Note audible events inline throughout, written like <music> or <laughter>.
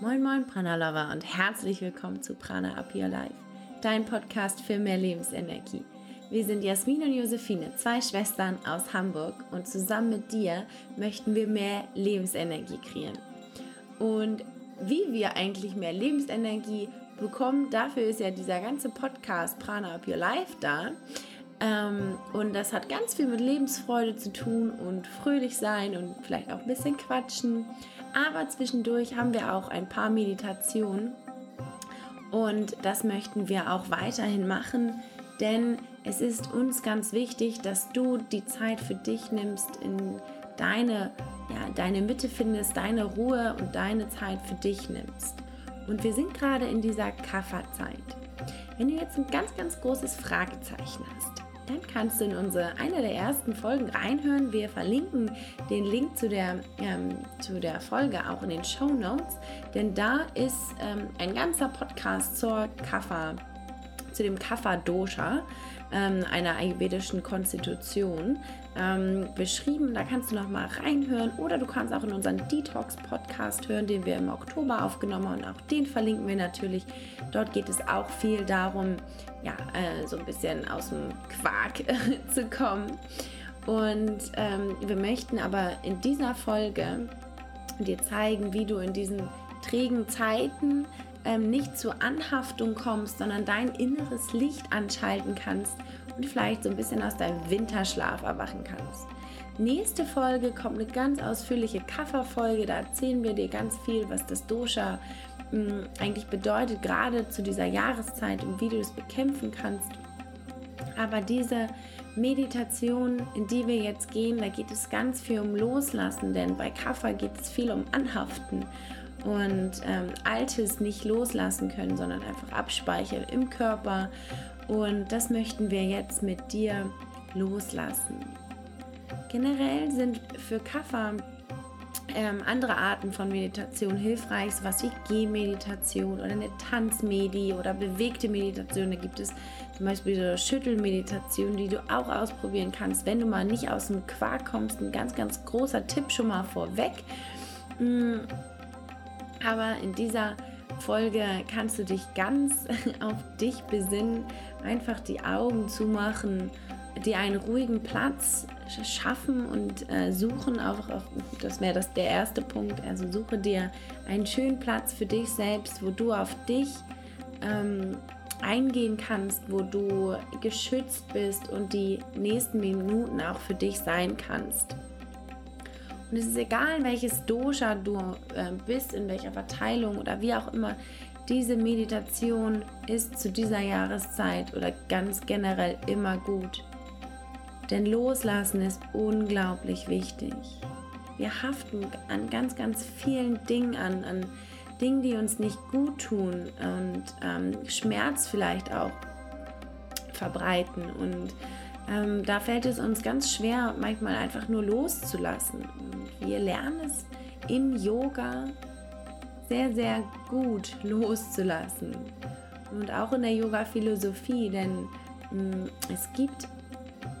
Moin Moin Prana Lover und herzlich willkommen zu Prana Up Your Life, dein Podcast für mehr Lebensenergie. Wir sind Jasmin und Josephine, zwei Schwestern aus Hamburg und zusammen mit dir möchten wir mehr Lebensenergie kreieren. Und wie wir eigentlich mehr Lebensenergie bekommen, dafür ist ja dieser ganze Podcast Prana Up Your Life da. Ähm, und das hat ganz viel mit Lebensfreude zu tun und fröhlich sein und vielleicht auch ein bisschen quatschen. Aber zwischendurch haben wir auch ein paar Meditationen. Und das möchten wir auch weiterhin machen, denn es ist uns ganz wichtig, dass du die Zeit für dich nimmst, in deine, ja, deine Mitte findest, deine Ruhe und deine Zeit für dich nimmst. Und wir sind gerade in dieser Kafferzeit. Wenn du jetzt ein ganz, ganz großes Fragezeichen hast, dann kannst du in unsere eine der ersten Folgen reinhören. Wir verlinken den Link zu der, ähm, zu der Folge auch in den Show Notes, denn da ist ähm, ein ganzer Podcast zur Kaffer, zu dem Kapha-Dosha ähm, einer ayurvedischen Konstitution ähm, beschrieben. Da kannst du noch mal reinhören oder du kannst auch in unseren Detox-Podcast hören, den wir im Oktober aufgenommen haben. Und auch den verlinken wir natürlich. Dort geht es auch viel darum, ja, äh, so ein bisschen aus dem Quark <laughs> zu kommen. Und ähm, wir möchten aber in dieser Folge dir zeigen, wie du in diesen trägen Zeiten ähm, nicht zur Anhaftung kommst, sondern dein inneres Licht anschalten kannst und vielleicht so ein bisschen aus deinem Winterschlaf erwachen kannst. Nächste Folge kommt eine ganz ausführliche Kafferfolge. Da erzählen wir dir ganz viel, was das Dosha mh, mm, eigentlich bedeutet, gerade zu dieser Jahreszeit und wie du es bekämpfen kannst. Aber diese Meditation, in die wir jetzt gehen, da geht es ganz viel um Loslassen, denn bei Kaffer geht es viel um Anhaften und ähm, Altes nicht loslassen können, sondern einfach abspeichern im Körper. Und das möchten wir jetzt mit dir loslassen. Generell sind für Kaffer ähm, andere Arten von Meditation hilfreich, sowas wie Gehmeditation oder eine Tanzmedi oder bewegte Meditation. Da gibt es zum Beispiel so Schüttelmeditation, die du auch ausprobieren kannst, wenn du mal nicht aus dem Quark kommst. Ein ganz, ganz großer Tipp schon mal vorweg. Mm, aber in dieser Folge kannst du dich ganz <laughs> auf dich besinnen, einfach die Augen zumachen, dir einen ruhigen Platz schaffen und äh, suchen, auch auf, das wäre das der erste Punkt, also suche dir einen schönen Platz für dich selbst, wo du auf dich ähm, eingehen kannst, wo du geschützt bist und die nächsten Minuten auch für dich sein kannst. Und es ist egal, welches Dosha du äh, bist, in welcher Verteilung oder wie auch immer, diese Meditation ist zu dieser Jahreszeit oder ganz generell immer gut. Denn loslassen ist unglaublich wichtig. Wir haften an ganz, ganz vielen Dingen an, an Dingen, die uns nicht gut tun und ähm, Schmerz vielleicht auch verbreiten. Und ähm, da fällt es uns ganz schwer, manchmal einfach nur loszulassen. Wir lernen es im Yoga sehr, sehr gut loszulassen. Und auch in der Yoga-Philosophie, denn mh, mm, es gibt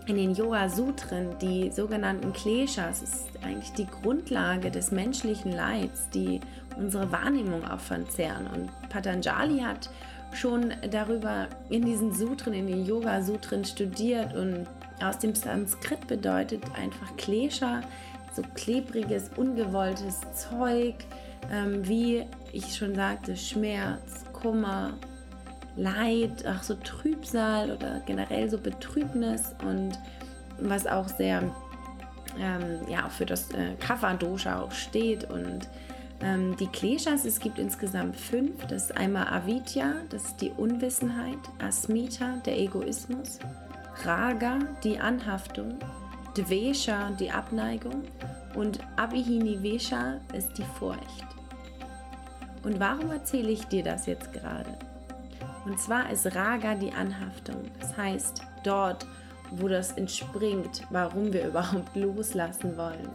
in den Yoga-Sutren die sogenannten Kleshas, ist eigentlich die Grundlage des menschlichen Leids, die unsere Wahrnehmung auch verzerren. Und Patanjali hat schon darüber in diesen Sutren, in den Yoga-Sutren studiert und aus dem Sanskrit bedeutet einfach Klesha so klebriges, ungewolltes Zeug, ähm, wie ich schon sagte, Schmerz, Kummer, Leid, auch so Trübsal oder generell so Betrübnis und was auch sehr ähm, ja, für das äh, Kapha-Dosha auch steht und ähm, die Kleshas, es gibt insgesamt fünf. Das ist einmal Avidya, das ist die Unwissenheit, Asmita, der Egoismus, Raga, die Anhaftung, Dvesha, die Abneigung und Abhihinivesha ist die Furcht. Und warum erzähle ich dir das jetzt gerade? Und zwar ist Raga die Anhaftung. Das heißt, dort, wo das entspringt, warum wir <laughs> überhaupt loslassen wollen.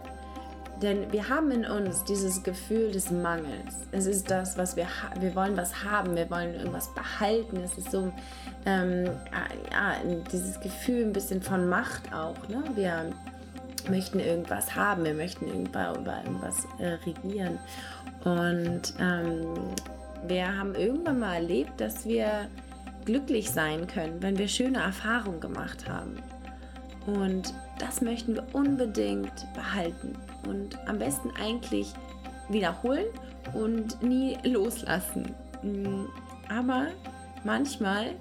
Denn wir haben in uns dieses Gefühl des Mangels. Es ist das, was wir wir wollen was haben, wir wollen irgendwas behalten. Es ist so ähm, ja, dieses Gefühl ein bisschen von Macht auch. Ne? Wir möchten irgendwas haben, wir möchten über, über irgendwas äh, regieren. Und ähm, wir haben irgendwann mal erlebt, dass wir glücklich sein können, wenn wir schöne Erfahrungen gemacht haben. Und das möchten wir unbedingt behalten und am besten eigentlich wiederholen und nie loslassen. Mm, aber manchmal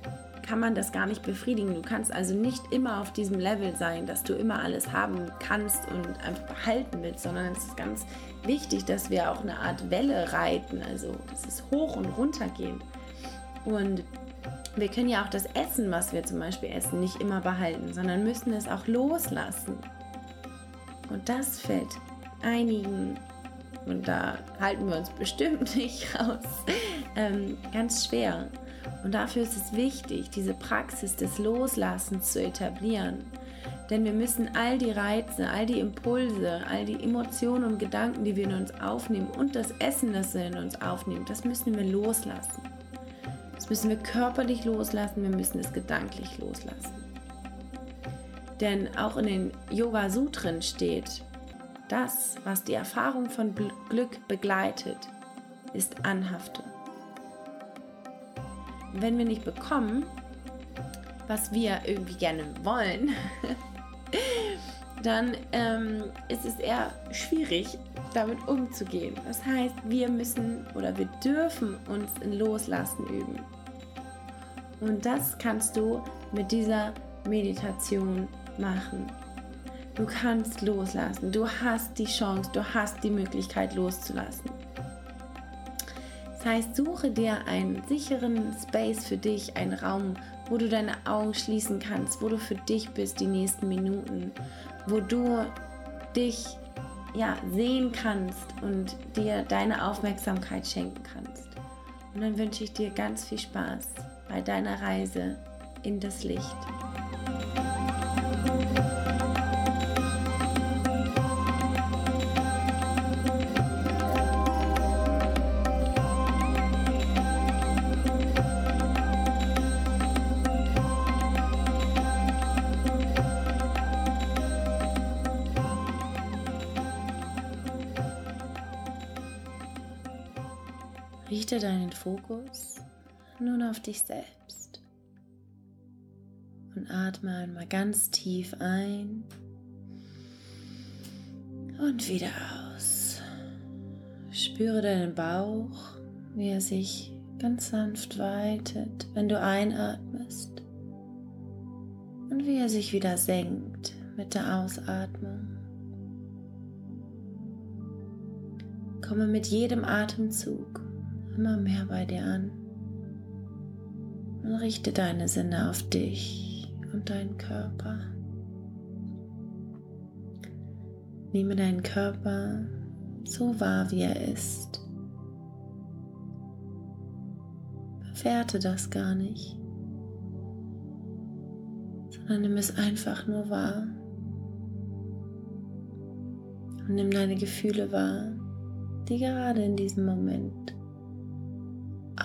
kann man das gar nicht befriedigen. Du kannst also nicht immer auf diesem Level sein, dass du immer alles haben kannst und einfach behalten willst, sondern es ist ganz wichtig, dass wir auch eine Art Welle reiten. Also es ist hoch und runter gehen. Und wir können ja auch das Essen, was wir zum Beispiel essen, nicht immer behalten, sondern müssen es auch loslassen. Und das fällt einigen, und da halten wir uns bestimmt <laughs> nicht raus, ähm, ganz schwer. Und dafür ist es wichtig, diese Praxis des Loslassens zu etablieren. Denn wir müssen all die Reize, all die Impulse, all die Emotionen und Gedanken, die wir in uns aufnehmen und das Essen, das wir in uns aufnehmen, das müssen wir loslassen. Das müssen wir körperlich loslassen, wir müssen es gedanklich loslassen. Denn auch in den Yoga Sutren steht, das, was die Erfahrung von Glück begleitet, ist Anhaftung wenn wir nicht bekommen, was wir irgendwie gerne wollen, <laughs> dann ähm, ist es eher schwierig, damit umzugehen. Das heißt, wir müssen oder wir dürfen uns in Loslassen üben. Und das kannst du mit dieser Meditation machen. Du kannst loslassen. Du hast die Chance, du hast die Möglichkeit loszulassen heißt, suche dir einen sicheren Space für dich, einen Raum, wo du deine Augen schließen kannst, wo du für dich bist die nächsten Minuten, wo du dich ja sehen kannst und dir deine Aufmerksamkeit schenken kannst. Und dann wünsche ich dir ganz viel Spaß bei deiner Reise in das Licht. Richte deinen Fokus nun auf dich selbst und atme einmal ganz tief ein und wieder aus. Spüre deinen Bauch, wie er sich ganz sanft weitet, wenn du einatmest und wie er sich wieder senkt mit der Ausatmung. Komme mit jedem Atemzug immer mehr bei dir an und richte deine Sinne auf dich und deinen Körper. Nehme deinen Körper so wahr, wie er ist. Bewerte das gar nicht, sondern nimm es einfach nur wahr. Und nimm deine Gefühle wahr, die gerade in diesem Moment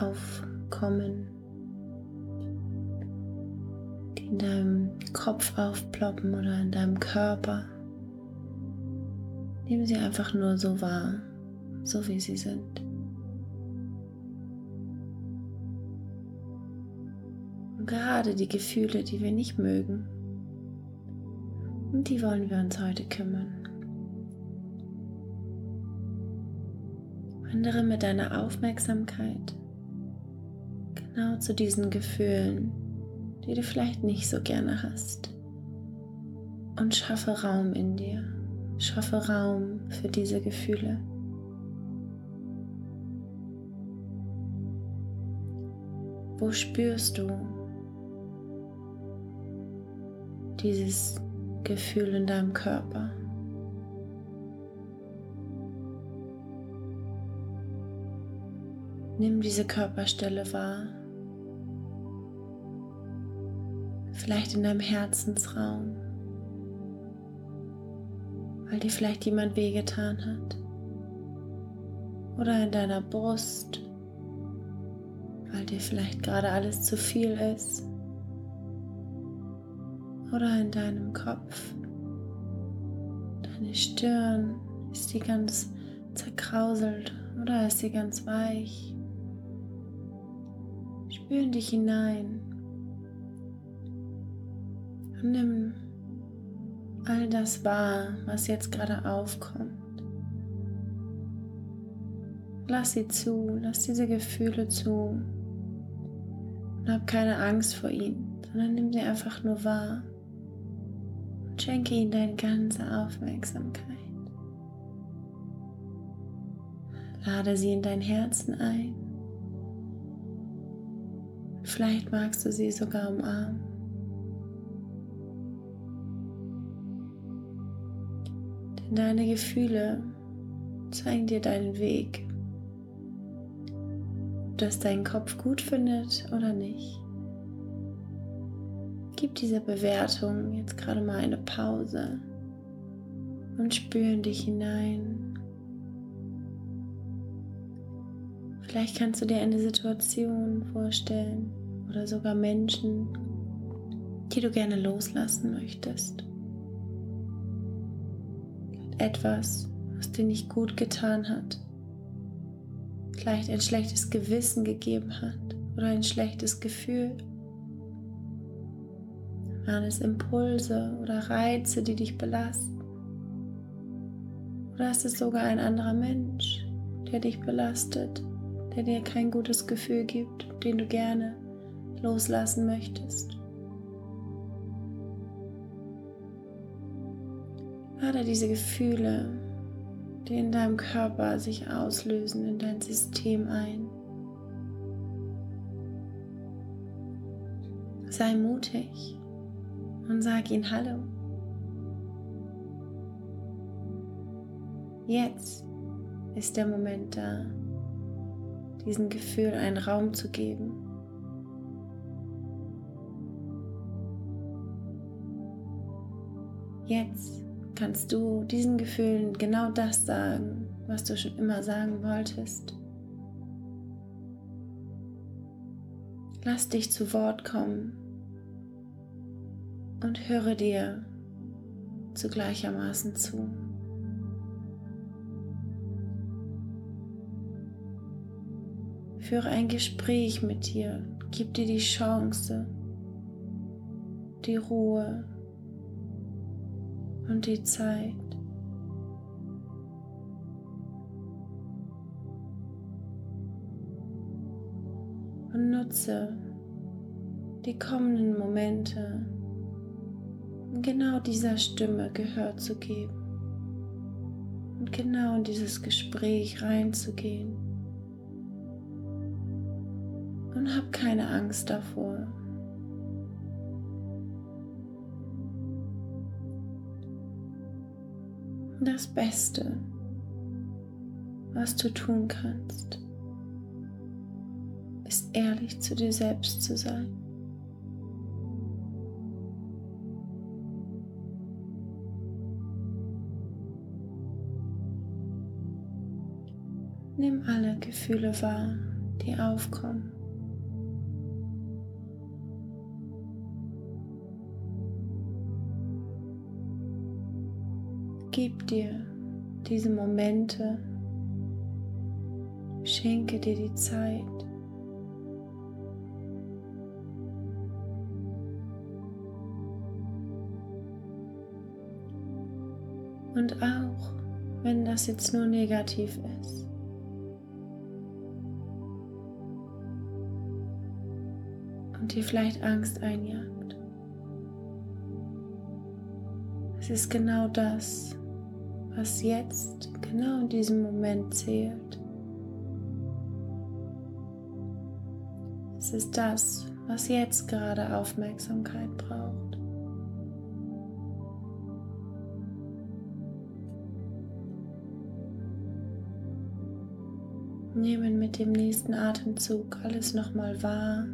aufkommen, die in deinem Kopf aufploppen oder in deinem Körper. Nehmen sie einfach nur so wahr, so wie sie sind. Und gerade die Gefühle, die wir nicht mögen, um die wollen wir uns heute kümmern. Wandere mit deiner Aufmerksamkeit genau zu diesen Gefühlen, die du vielleicht nicht so gerne hast. Und schaffe Raum in dir. Schaffe Raum für diese Gefühle. Wo spürst du dieses Gefühl in deinem Körper? Nimm diese Körperstelle wahr. Vielleicht in deinem Herzensraum, weil dir vielleicht jemand wehgetan hat. Oder in deiner Brust, weil dir vielleicht gerade alles zu viel ist. Oder in deinem Kopf, Deine Stirn, ist die ganz zerkrauselt oder ist sie ganz weich? Spür in dich hinein und nimm all das wahr, was jetzt gerade aufkommt. Lass sie zu, lass diese Gefühle zu und hab keine Angst vor ihnen, sondern nimm sie einfach nur wahr und schenke ihnen deine ganze Aufmerksamkeit. Lade sie in dein Herzen ein. Vielleicht magst du sie sogar umarmen. Deine Gefühle zeigen dir deinen Weg. Ob das dein Kopf gut findet oder nicht. Gib dieser Bewertung jetzt gerade mal eine Pause und spür in dich hinein. Vielleicht kannst du dir eine Situation vorstellen oder sogar Menschen, die du gerne loslassen möchtest. Etwas, was dir nicht gut getan hat. Vielleicht ein schlechtes Gewissen gegeben hat oder ein schlechtes Gefühl. Waren es Impulse oder Reize, die dich belasten? Oder ist es sogar ein anderer Mensch, der dich belastet? der dir kein gutes Gefühl gibt, den du gerne loslassen möchtest. Lade diese Gefühle, die in deinem Körper sich auslösen, in dein System ein. Sei mutig und sag ihnen Hallo. Jetzt ist der Moment da, diesem Gefühl einen Raum zu geben. Jetzt kannst du diesen Gefühlen genau das sagen, was du schon immer sagen wolltest. Lass dich zu Wort kommen und höre dir zu gleichermaßen zu. Führe ein Gespräch mit dir. Gib dir die Chance, die Ruhe und die Zeit. Und nutze die kommenden Momente, um genau dieser Stimme Gehör zu geben und genau in dieses Gespräch reinzugehen und hab keine Angst davor. Das Beste, was du tun kannst, ist ehrlich zu dir selbst zu sein. Nimm alle Gefühle wahr, die aufkommen. Gib dir diese Momente, schenke dir die Zeit. Und auch wenn das jetzt nur negativ ist. Und dir vielleicht Angst einjagt. Es ist genau das, was jetzt genau in diesem Moment zählt. Es ist das, was jetzt gerade Aufmerksamkeit braucht. Nehmen mit dem nächsten Atemzug alles nochmal wahr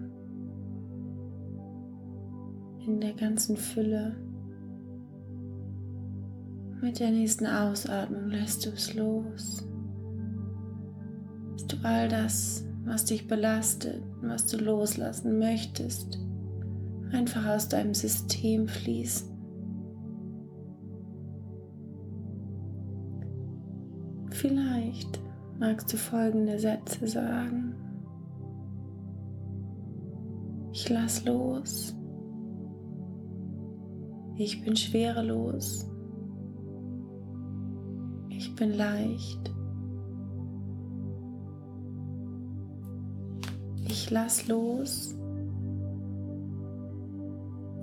in der ganzen Fülle. Mit der nächsten Ausatmung lässt du es los. Lässt du all das, was dich belastet, was du loslassen möchtest, einfach aus deinem System fließen. Vielleicht magst du folgende Sätze sagen. Ich lass los. Ich bin schwerelos. Ich bin leicht. Ich lass los.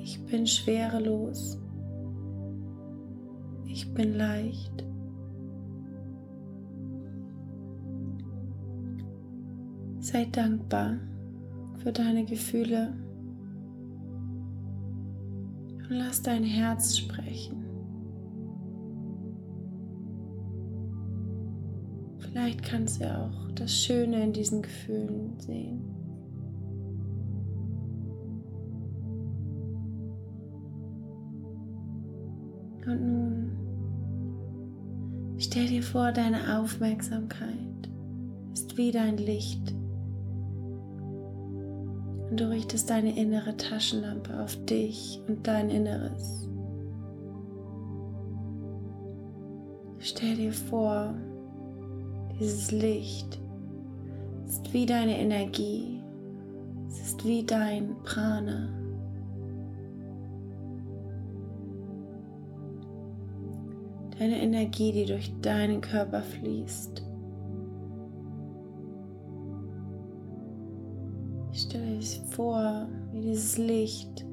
Ich bin schwerelos. Ich bin leicht. Sei dankbar für deine Gefühle und lass dein Herz sprechen. Vielleicht kannst du auch das Schöne in diesen Gefühlen sehen. Und nun stell dir vor, deine Aufmerksamkeit ist wie dein Licht und du richtest deine innere Taschenlampe auf dich und dein Inneres. Stell dir vor, dieses Licht ist wie deine Energie, es ist wie dein Prana. Deine Energie, die durch deinen Körper fließt. Stell dir vor, wie dieses Licht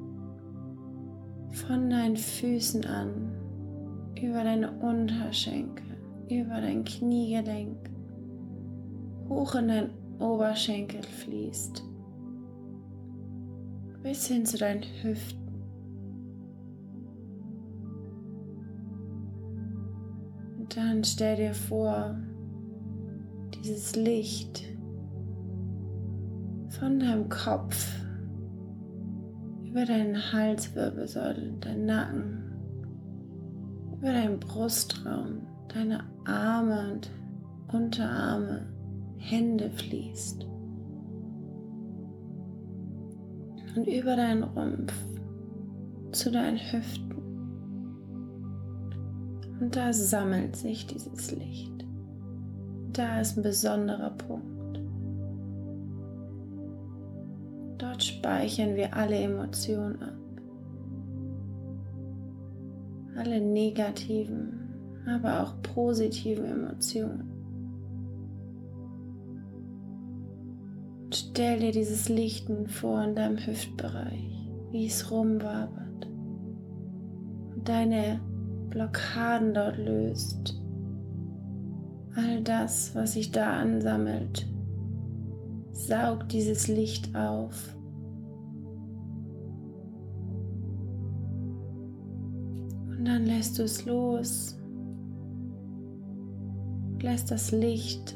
von deinen Füßen an über deine Unterschenkel, über dein Kniegelenk, hoch in dein Oberschenkel fließt, bis hin zu deinen Hüften. Und dann stell dir vor, dieses Licht von deinem Kopf über deinen Halswirbelsäule, deinen Nacken, über deinen Brustraum, deine Arme und Unterarme, Hände fließt. Und über deinen Rumpf zu deinen Hüften. Und da sammelt sich dieses Licht. Da ist ein besonderer Punkt. Dort speichern wir alle Emotionen ab. Alle negativen, aber auch positiven Emotionen. Stell dir dieses Licht nun vor in deinem Hüftbereich, wie es rumwabert und deine Blockaden dort löst. All das, was sich da ansammelt, Saug dieses Licht auf. Und dann lässt du es los. Lässt das Licht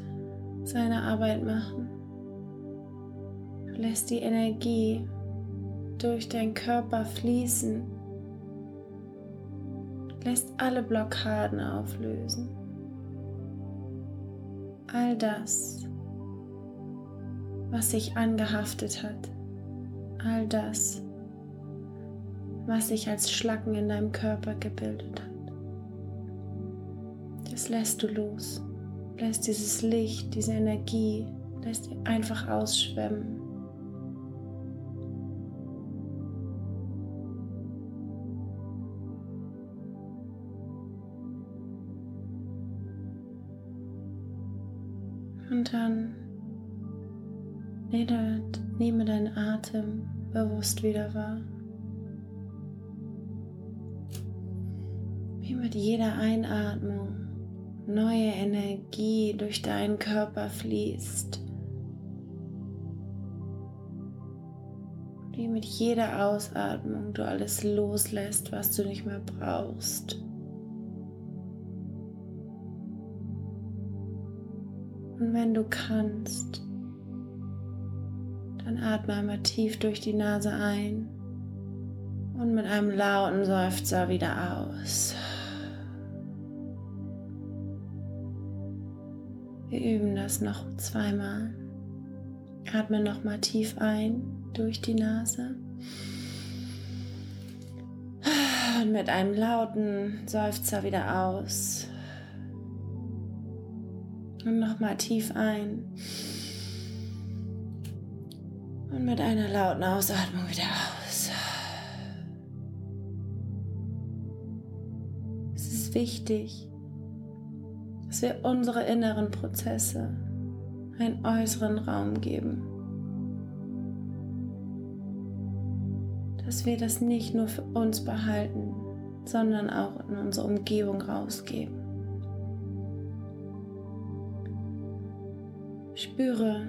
seine Arbeit machen. Lässt die Energie durch deinen Körper fließen. Lässt alle Blockaden auflösen. All das was sich angehaftet hat. All das, was sich als Schlacken in deinem Körper gebildet hat. Das lässt du los. Lässt dieses Licht, diese Energie, lässt einfach ausschwemmen. Und dann Nehme deinen Atem bewusst wieder wahr. Wie mit jeder Einatmung neue Energie durch deinen Körper fließt. Wie mit jeder Ausatmung du alles loslässt, was du nicht mehr brauchst. Und wenn du kannst, dann atme einmal tief durch die Nase ein und mit einem lauten Seufzer wieder aus. Wir üben das noch zweimal. Atme nochmal tief ein durch die Nase. Und mit einem lauten Seufzer wieder aus. Und nochmal tief ein. Und mit einer lauten Ausatmung wieder aus. Es ist wichtig, dass wir unsere inneren Prozesse einen äußeren Raum geben. Dass wir das nicht nur für uns behalten, sondern auch in unsere Umgebung rausgeben. Spüre,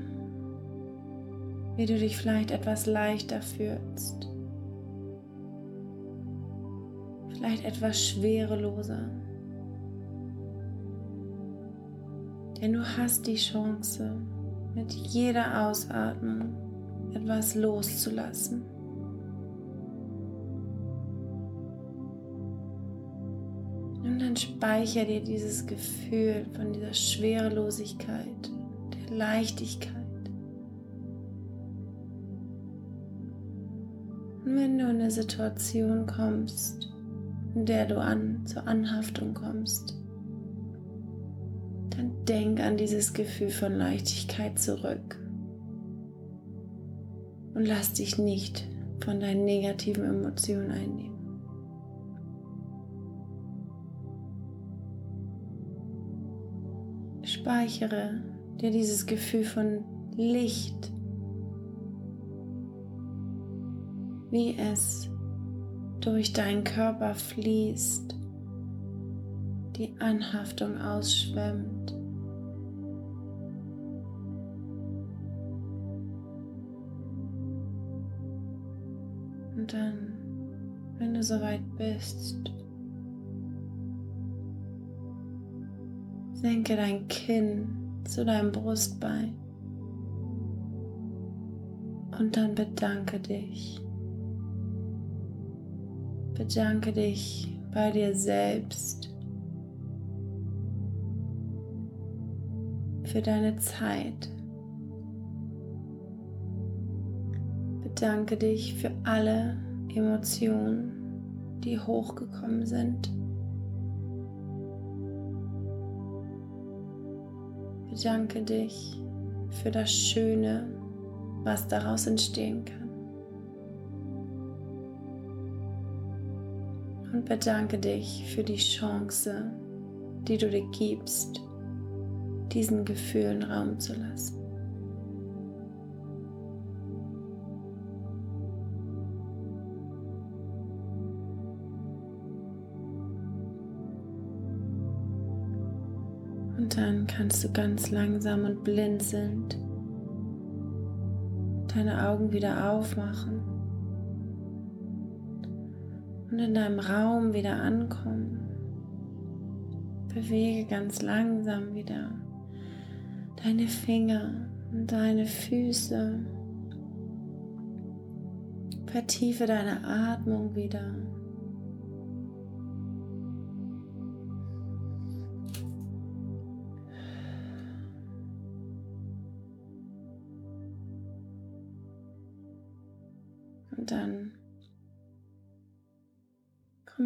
wie du dich vielleicht etwas leichter fühlst, vielleicht etwas schwereloser. Denn du hast die Chance, mit jeder Ausatmung etwas loszulassen. Und dann speicher dir dieses Gefühl von dieser Schwerelosigkeit, Leichtigkeit. Und wenn du in eine Situation kommst, in der du an zur Anhaftung kommst, dann denk an dieses Gefühl von Leichtigkeit zurück und lass dich nicht von deinen negativen Emotionen einnehmen. Speichere dir dieses Gefühl von Licht, wie es durch deinen Körper fließt, die Anhaftung ausschwemmt. Und dann, wenn du soweit bist, senke dein Kinn zu deinem Brustbein und dann bedanke dich. Bedanke dich bei dir selbst für deine Zeit. Bedanke dich für alle Emotionen, die hochgekommen sind. Bedanke dich für das Schöne, was daraus entstehen kann. Und bedanke dich für die Chance, die du dir gibst, diesen Gefühlen Raum zu lassen. Dann kannst du ganz langsam und blinzelnd deine Augen wieder aufmachen und in deinem Raum wieder ankommen. Bewege ganz langsam wieder deine Finger und deine Füße. Vertiefe deine Atmung wieder.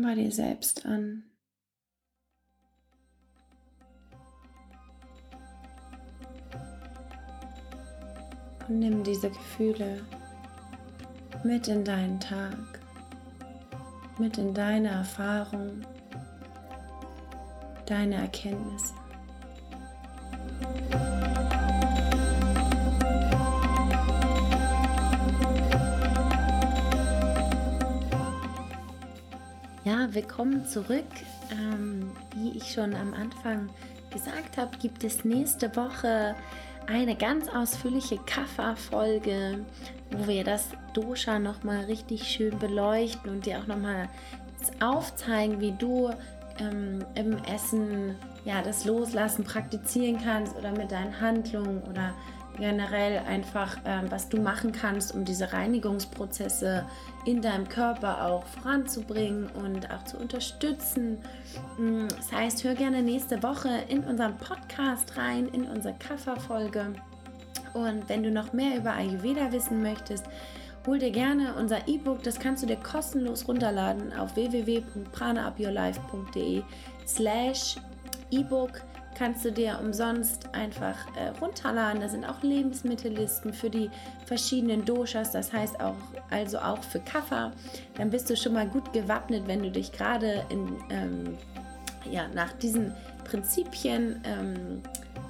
Bei dir selbst an. Und nimm diese Gefühle mit in deinen Tag, mit in deine Erfahrung, deine Erkenntnisse. Willkommen zurück. Ähm, wie ich schon am Anfang gesagt habe, gibt es nächste Woche eine ganz ausführliche Kapha-Folge, wo wir das Dosha nochmal richtig schön beleuchten und dir auch nochmal aufzeigen, wie du ähm, im Essen ja, das Loslassen praktizieren kannst oder mit deinen Handlungen oder generell einfach, ähm, was du machen kannst, um diese Reinigungsprozesse in deinem Körper auch voranzubringen und auch zu unterstützen. Mm, das heißt, hör gerne nächste Woche in unseren Podcast rein, in unsere Kafferfolge. Und wenn du noch mehr über Ayurveda wissen möchtest, hol dir gerne unser E-Book. Das kannst du dir kostenlos runterladen auf www.pranaupyourlife.de slash E-Book kannst du dir umsonst einfach äh, runterladen. Da sind auch Lebensmittellisten für die verschiedenen Doshas, das heißt auch also auch für Kaffer. Dann bist du schon mal gut gewappnet, wenn du dich gerade ähm, ja, nach diesen Prinzipien ähm,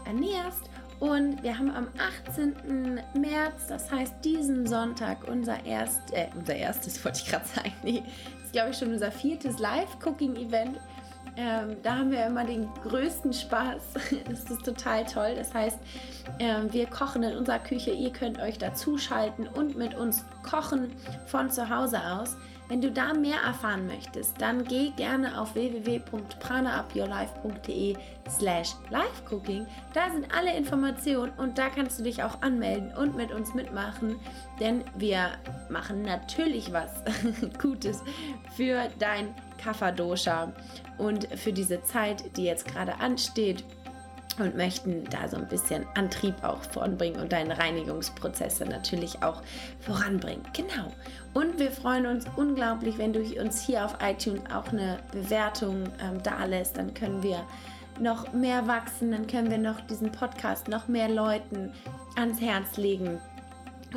ernährst. Und wir haben am 18. März, das heißt diesen Sonntag, unser, erst, äh, unser erstes, wollte ich gerade sagen, nee, das ist glaube ich schon unser viertes Live-Cooking-Event. Ähm, da haben wir immer den größten Spaß. <laughs> Das ist total toll. Das heißt, ähm, wir kochen in unserer Küche. Ihr könnt euch dazuschalten und mit uns kochen von zu Hause aus. Wenn du da mehr erfahren möchtest, dann geh gerne auf www.pranaupyourlife.de slash livecooking. Da sind alle Informationen und da kannst du dich auch anmelden und mit uns mitmachen, denn wir machen natürlich was <laughs> Gutes für dein Kapha-Dosha und für diese Zeit, die jetzt gerade ansteht und möchten da so ein bisschen Antrieb auch voranbringen und deine Reinigungsprozesse natürlich auch voranbringen. Genau. Und wir freuen uns unglaublich, wenn du uns hier auf iTunes auch eine Bewertung ähm, da lässt. Dann können wir noch mehr wachsen, dann können wir noch diesen Podcast noch mehr Leuten ans Herz legen.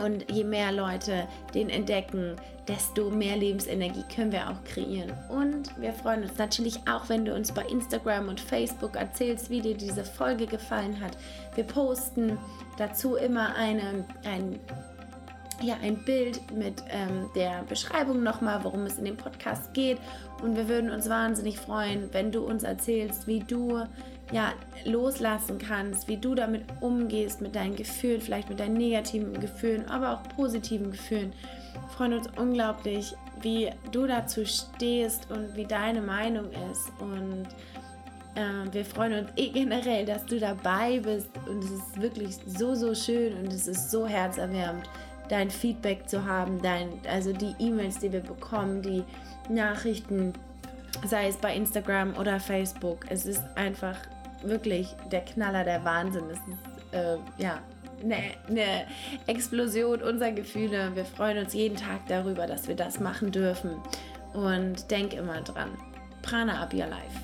Und je mehr Leute den entdecken, desto mehr Lebensenergie können wir auch kreieren. Und wir freuen uns natürlich auch, wenn du uns bei Instagram und Facebook erzählst, wie dir diese Folge gefallen hat. Wir posten dazu immer eine, ein, ja, ein Bild mit ähm, der Beschreibung nochmal, worum es in dem Podcast geht. Und wir würden uns wahnsinnig freuen, wenn du uns erzählst, wie du ja, loslassen kannst, wie du damit umgehst, mit deinen Gefühlen, vielleicht mit deinen negativen Gefühlen, aber auch positiven Gefühlen. Freuen uns unglaublich, wie du dazu stehst und wie deine Meinung ist. Und äh, wir freuen uns eh generell, dass du dabei bist. Und es ist wirklich so, so schön und es ist so herzerwärmend, dein Feedback zu haben, dein, also die E-Mails, die wir bekommen, die Nachrichten, sei es bei Instagram oder Facebook. Es ist einfach wirklich der Knaller, der Wahnsinn. Es ist äh, ja eine, eine Explosion unserer Gefühle. Wir freuen uns jeden Tag darüber, dass wir das machen dürfen. Und denk immer dran. Prana up your life.